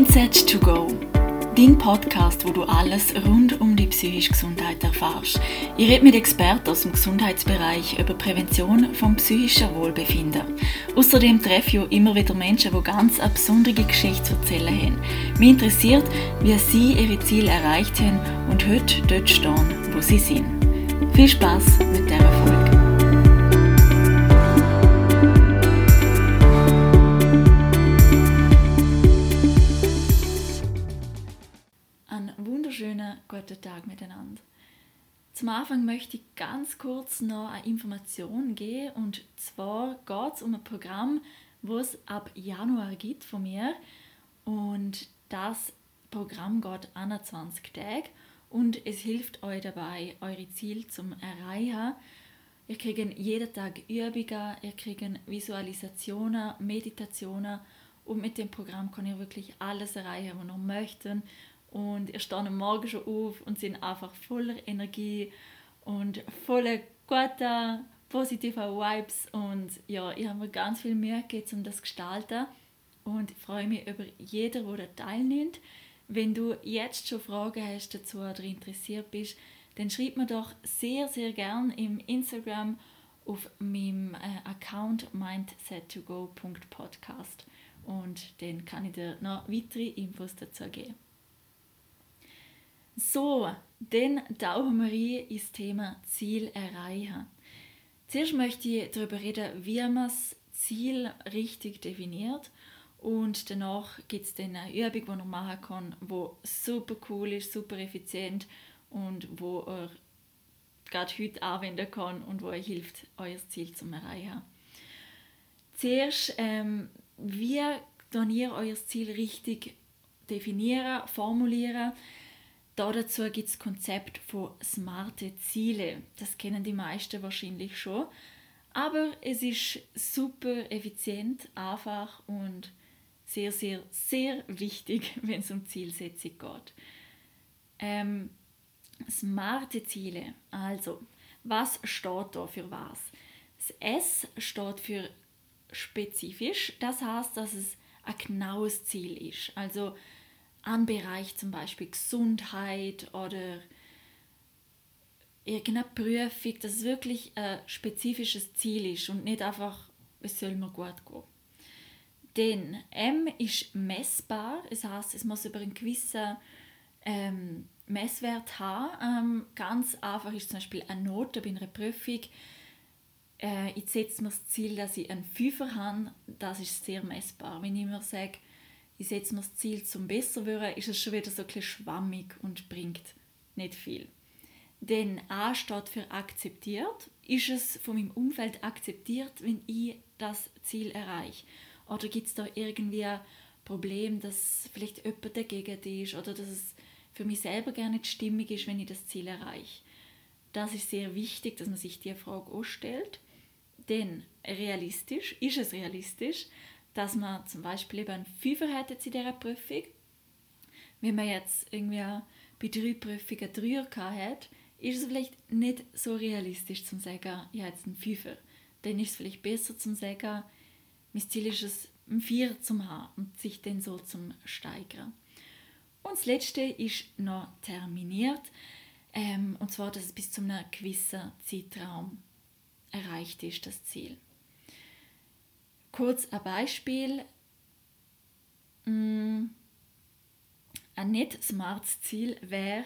Mindset to Go. Dein Podcast, wo du alles rund um die psychische Gesundheit erfährst. Ich rede mit Experten aus dem Gesundheitsbereich über Prävention vom psychischen Wohlbefinden. Außerdem treffe ich immer wieder Menschen, die ganz eine besondere Geschichte zu erzählen haben. Mich interessiert, wie sie ihre Ziele erreicht haben und heute dort stehen, wo sie sind. Viel Spaß mit der Folge. Guten Tag miteinander. Zum Anfang möchte ich ganz kurz noch eine Information geben. Und zwar geht es um ein Programm, was es ab Januar gibt von mir. Und das Programm geht 21 Tage. Und es hilft euch dabei, eure Ziele zu erreichen. Ihr kriegt jeden Tag Übungen, ihr kriegt Visualisationen, Meditationen. Und mit dem Programm kann ihr wirklich alles erreichen, was ihr möchtet und ihr steht am Morgen schon auf und sind einfach voller Energie und voller guter, positiver Vibes und ja, ich habe mir ganz viel Mühe gegeben, um das zu gestalten und ich freue mich über jeden, der teilnimmt. Wenn du jetzt schon Fragen hast dazu oder interessiert bist, dann schreib mir doch sehr, sehr gern im Instagram auf meinem äh, Account mindset2go.podcast und dann kann ich dir noch weitere Infos dazu geben. So, dann tauchen wir rein ins Thema Ziel erreichen. Zuerst möchte ich darüber reden, wie man das Ziel richtig definiert und danach gibt es dann eine Übung, die man machen kann, die super cool ist, super effizient und wo ihr gerade heute anwenden kann und wo euch hilft, euer Ziel zu erreichen. Zuerst, ähm, wie ihr euer Ziel richtig definieren, formulieren? Dazu gibt es Konzept von smarte Ziele. Das kennen die meisten wahrscheinlich schon. Aber es ist super effizient, einfach und sehr, sehr, sehr wichtig, wenn es um Zielsetzung geht. Ähm, smarte Ziele. Also, was steht da für was? Das S steht für spezifisch. Das heißt, dass es ein genaues Ziel ist. Also, an Bereich zum Beispiel Gesundheit oder irgendeine Prüfung, dass es wirklich ein spezifisches Ziel ist und nicht einfach, es soll mir gut gehen. Denn M ist messbar, das heißt, es muss über einen gewissen ähm, Messwert haben. Ähm, ganz einfach ist zum Beispiel eine Note bei einer Prüfung. Äh, ich setze mir das Ziel, dass ich einen Fünfer habe, das ist sehr messbar. Wenn ich mir sage, ich setze mir das Ziel zum besser werden, ist es schon wieder so ein schwammig und bringt nicht viel. Denn A steht für akzeptiert. Ist es von meinem Umfeld akzeptiert, wenn ich das Ziel erreiche? Oder gibt es da irgendwie ein Problem, dass vielleicht jemand dagegen ist oder dass es für mich selber gar nicht stimmig ist, wenn ich das Ziel erreiche? Das ist sehr wichtig, dass man sich die Frage auch stellt. Denn realistisch, ist es realistisch, dass man zum Beispiel eben Fünfer hätte in dieser Prüfung. Wenn man jetzt irgendwie bei drei Prüfungen Dreier hat, ist es vielleicht nicht so realistisch zu sagen, habe jetzt einen Fünfer. Dann ist es vielleicht besser zu sagen, mein Ziel ist es, einen Vierer zu haben und sich dann so zum steigern. Und das Letzte ist noch terminiert, ähm, und zwar, dass es bis zu einem gewissen Zeitraum erreicht ist, das Ziel. Kurz ein Beispiel. Mm, ein nicht smartes Ziel wäre,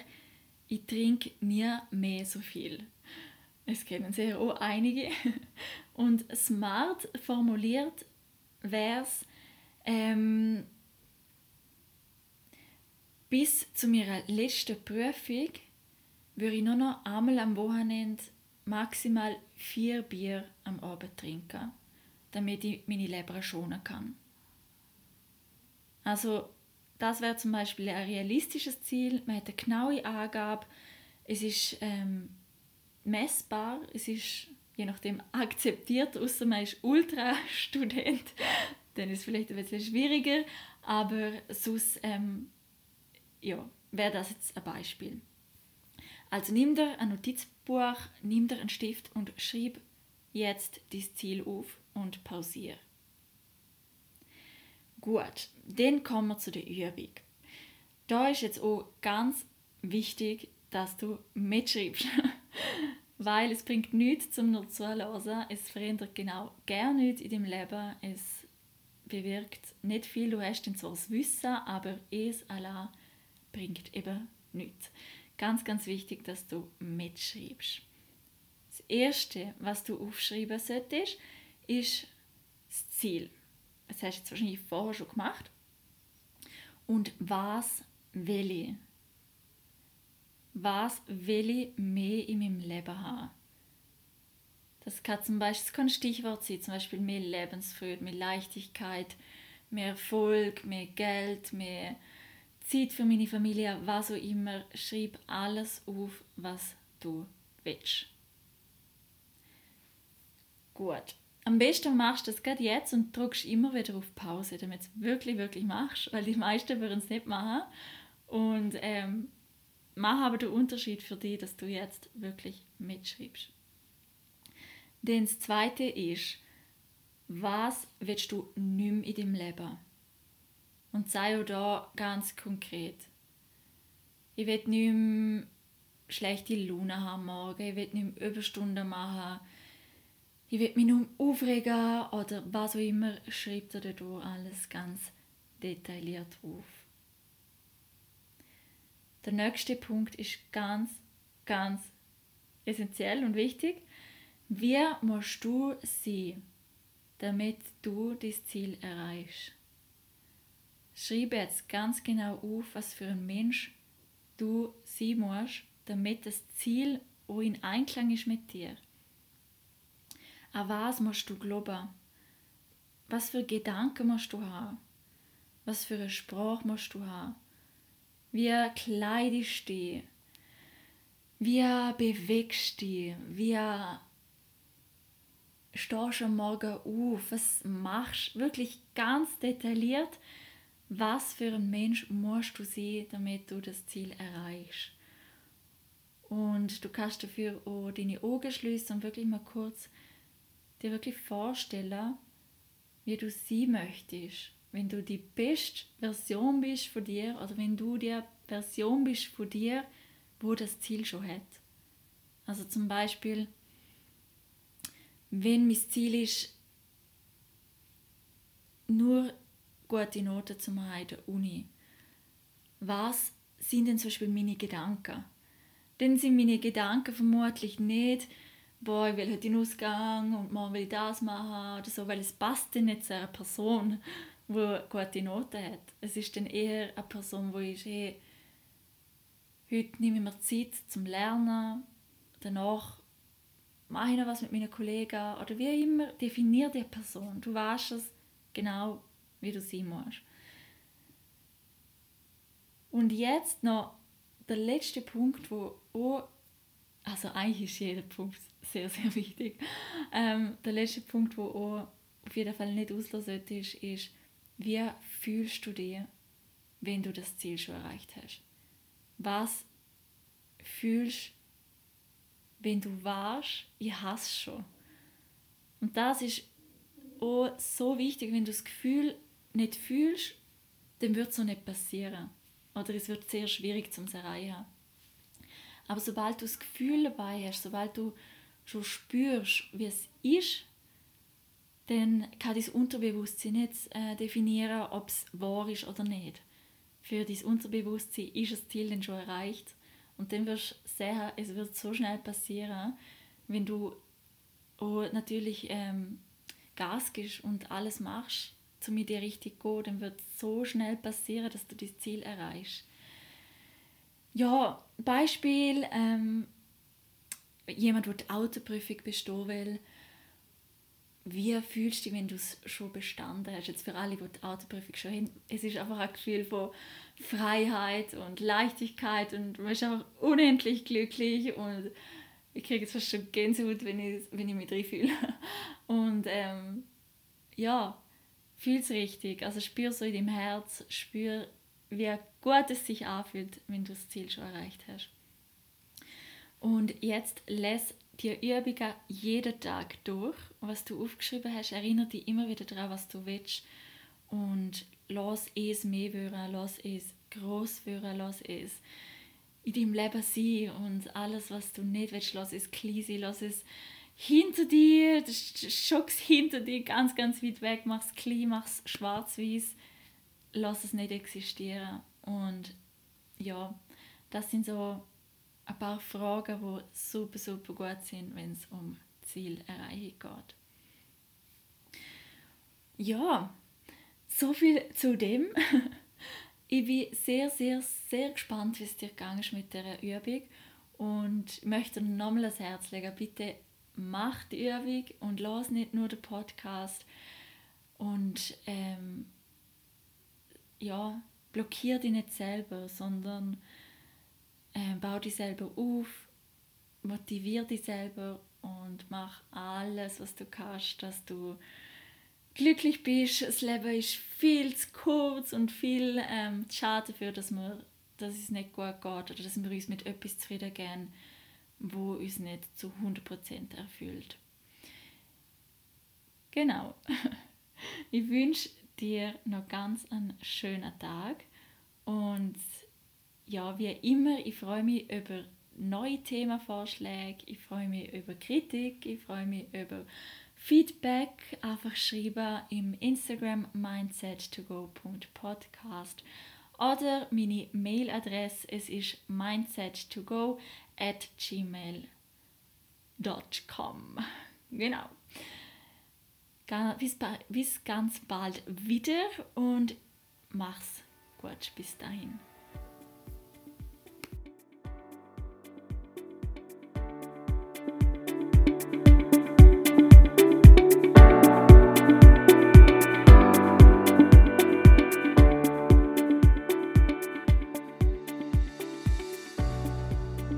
ich trinke nie mehr so viel. Es kennen sehr auch einige. Und smart formuliert wäre es, ähm, bis zu meiner letzten Prüfung würde ich nur noch einmal am Wochenende maximal vier Bier am Abend trinken damit ich meine Leber schonen kann. Also das wäre zum Beispiel ein realistisches Ziel. Man hat eine genaue Angabe. Es ist ähm, messbar. Es ist je nachdem akzeptiert, außer man ist Ultra-Student. Dann ist es vielleicht ein bisschen schwieriger. Aber sonst ähm, ja, wäre das jetzt ein Beispiel. Also nimm dir ein Notizbuch, nimm dir einen Stift und schreib jetzt das Ziel auf und pausiere. Gut, dann kommen wir zu der Übung. Da ist jetzt auch ganz wichtig, dass du mitschreibst. Weil es bringt nichts zum nur zuhören. Es verändert genau gar nichts in deinem Leben. Es bewirkt nicht viel. Du hast dann zwar das Wissen, aber es allein bringt eben nichts. Ganz, ganz wichtig, dass du mitschreibst. Das Erste, was du aufschreiben solltest, ist das Ziel. Das hast du jetzt wahrscheinlich vorher schon gemacht. Und was will ich? Was will ich mehr in meinem Leben haben? Das kann zum Beispiel das kann ein Stichwort sein, zum Beispiel mehr Lebensfreude, mehr Leichtigkeit, mehr Erfolg, mehr Geld, mehr Zeit für meine Familie, was auch immer. Schreib alles auf, was du willst. Gut. Am besten machst du das gerade jetzt und drückst immer wieder auf Pause, damit du es wirklich, wirklich machst, weil die meisten würden es nicht machen. Und ähm, mach aber den Unterschied für dich, dass du jetzt wirklich mitschreibst. Denn das Zweite ist, was willst du nicht mehr in deinem Leben? Und sei auch da ganz konkret. Ich will nicht mehr schlechte Laune haben morgen, ich will nicht mehr Überstunden machen, ich will mich nur aufregen oder was auch immer, schreibt er da alles ganz detailliert auf. Der nächste Punkt ist ganz, ganz essentiell und wichtig. Wie musst du sein, damit du das Ziel erreichst? Schreibe jetzt ganz genau auf, was für ein Mensch du sein musst, damit das Ziel auch in Einklang ist mit dir. An was musst du glauben? Was für Gedanken musst du haben? Was für eine Sprache musst du haben? Wie kleidest du dich? Wie bewegst du dich? Wie stehst du am Morgen auf? Was machst du? Wirklich ganz detailliert, was für ein Mensch musst du sein, damit du das Ziel erreichst. Und du kannst dafür auch deine Augen schließen und wirklich mal kurz dir wirklich vorstellen, wie du sie möchtest. Wenn du die beste Version bist von dir oder wenn du die Version bist von dir, wo das Ziel schon hat. Also zum Beispiel, wenn mein Ziel ist, nur gute Noten zu machen in der Uni, was sind denn zum Beispiel meine Gedanken? Dann sind meine Gedanken vermutlich nicht, boah, ich will heute den Ausgang und morgen will ich das machen oder so, weil es passt dann nicht zu einer Person, die gute Noten hat. Es ist dann eher eine Person, die ist, hey, heute nehme ich mir Zeit zum Lernen, danach mache ich noch was mit meinen Kollegen oder wie immer, definier die Person. Du weißt es genau, wie du sein musst. Und jetzt noch der letzte Punkt, wo auch, also eigentlich ist jeder Punkt sehr, sehr wichtig. Ähm, der letzte Punkt, wo auch auf jeden Fall nicht auslösen sollte, ist, ist, wie fühlst du dich, wenn du das Ziel schon erreicht hast? Was fühlst du, wenn du weißt, ich hasse schon? Und das ist auch so wichtig, wenn du das Gefühl nicht fühlst, dann wird es so nicht passieren. Oder es wird sehr schwierig zum erreichen. Aber sobald du das Gefühl dabei hast, sobald du schon spürst, wie es ist, dann kann dein Unterbewusstsein nicht äh, definieren, ob es wahr ist oder nicht. Für dein Unterbewusstsein ist das Ziel dann schon erreicht. Und dann wirst du sehen, es wird so schnell passieren, wenn du auch natürlich ähm, Gas gibst und alles machst, um mit dir richtig zu gehen, dann wird es so schnell passieren, dass du das Ziel erreichst. Ja, Beispiel, ähm, jemand, der die Autoprüfung bestehen will, wie fühlst du dich, wenn du es schon bestanden hast? Jetzt für alle, die die Autoprüfung schon haben, es ist einfach ein Gefühl von Freiheit und Leichtigkeit und man ist einfach unendlich glücklich und ich kriege jetzt fast schon Gänsehaut, wenn ich, wenn ich mich drin fühle. Und ähm, ja, fühl es richtig. Also spür so in deinem Herz, spür, wie gut es sich anfühlt, wenn du das Ziel schon erreicht hast. Und jetzt lass die Übungen jeden Tag durch. Was du aufgeschrieben hast, erinnere dich immer wieder daran, was du willst. Und lass es mehr werden, lass es groß werden, lass es in deinem Leben sein und alles, was du nicht willst, lass es klein sein, lass es hinter dir, Schocks hinter dir, ganz, ganz weit weg, mach es klein, mach es schwarz-weiß, lass es nicht existieren. Und ja, das sind so ein paar Fragen, die super, super gut sind, wenn es um Zielerreichung geht. Ja, so viel zu dem. ich bin sehr, sehr, sehr gespannt, wie es dir gegangen ist mit der Übung und möchte nochmal das Herz legen. Bitte mach die Übung und lass nicht nur den Podcast und ähm, ja, blockier dich nicht selber, sondern äh, bau dich selber auf, motivier dich selber und mach alles, was du kannst, dass du glücklich bist. Das Leben ist viel zu kurz und viel ähm, schade dafür, dass, wir, dass es nicht gut geht oder dass wir uns mit etwas zufrieden geben, wo uns nicht zu 100% erfüllt. Genau. Ich wünsche dir noch ganz einen schönen Tag und ja, wie immer, ich freue mich über neue Themenvorschläge, ich freue mich über Kritik, ich freue mich über Feedback. Einfach schreiben im Instagram mindset2go.podcast oder meine Mailadresse, es ist mindset2go at gmail.com. Genau. Bis, bis ganz bald wieder und mach's gut bis dahin.